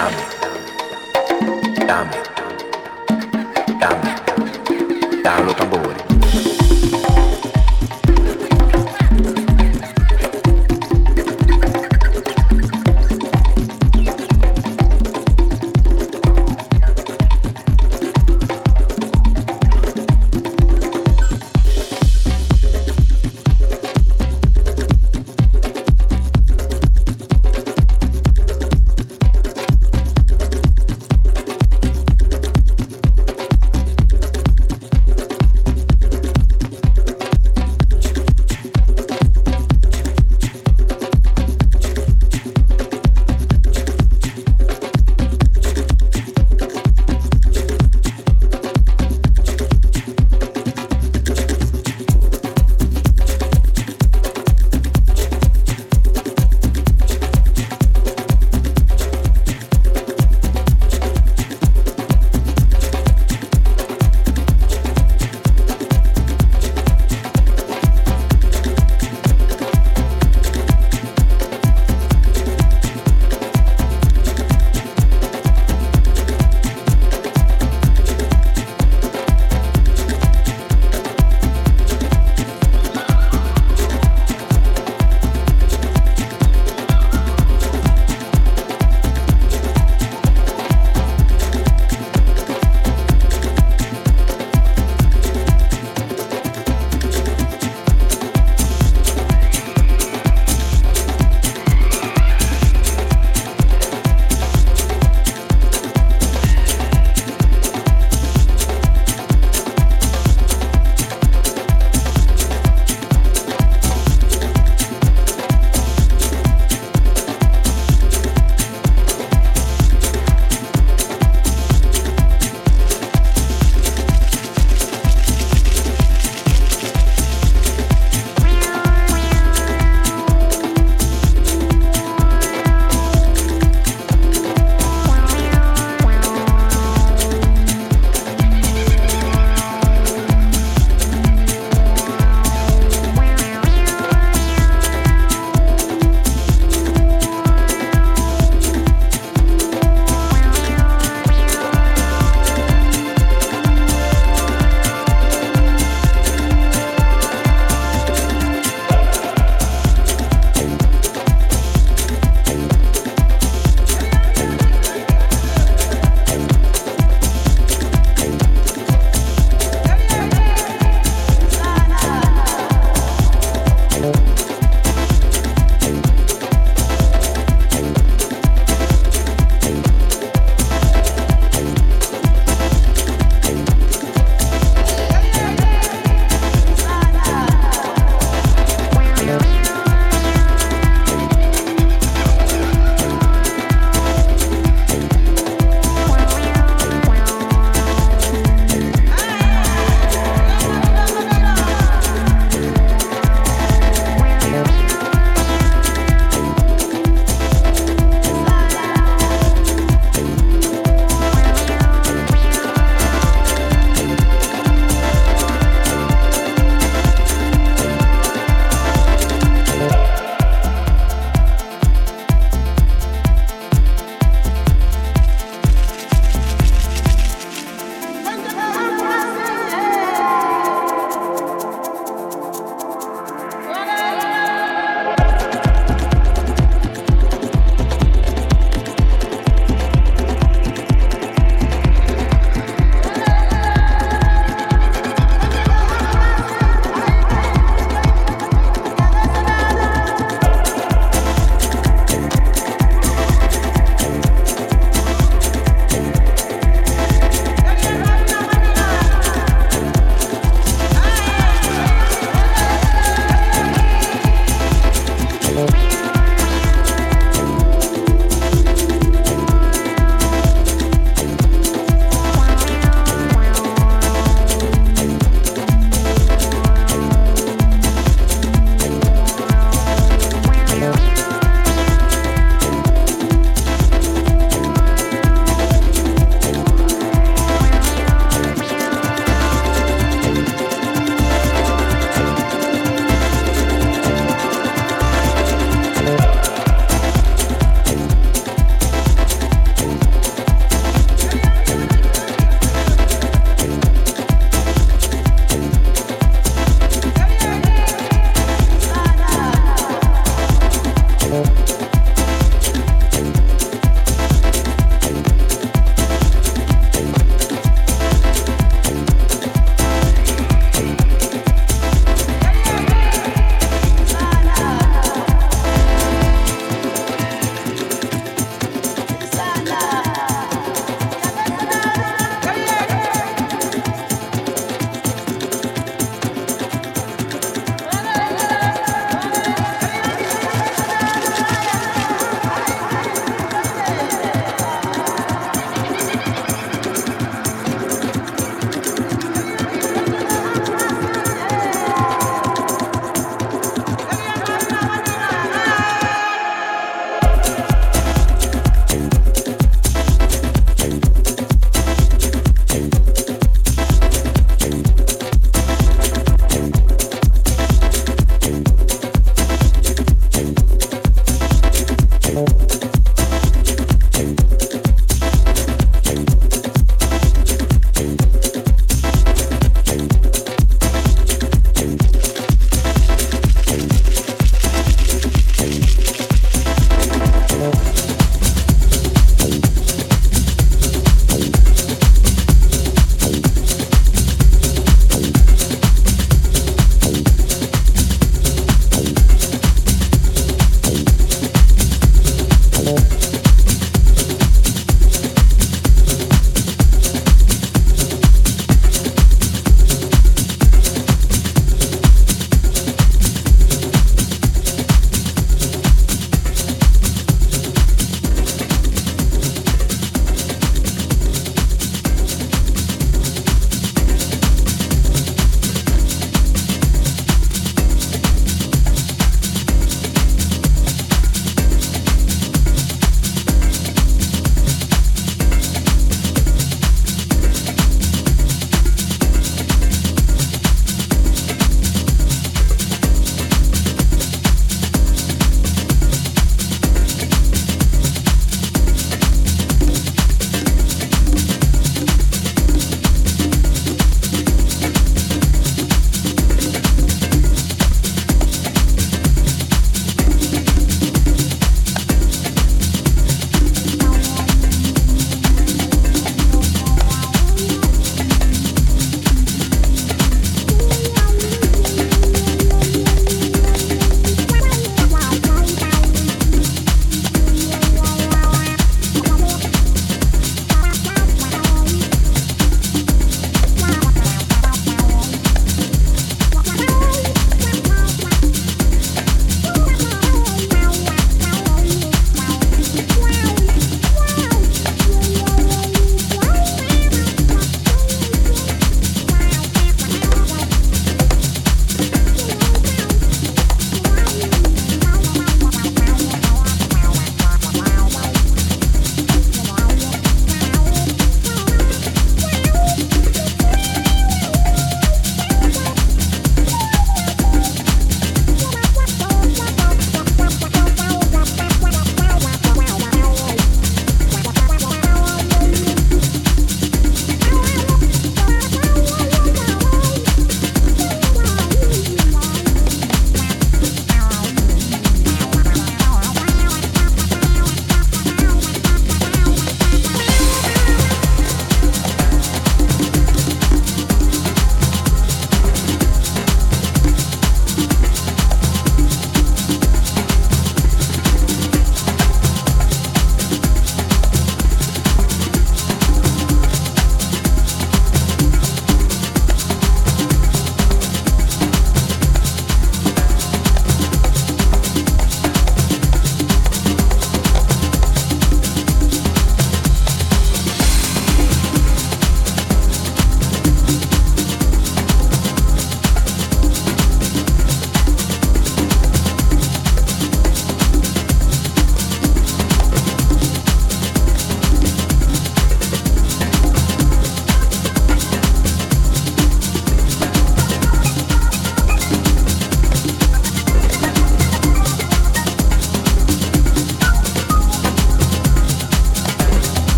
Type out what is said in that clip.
Dame, dame, dame.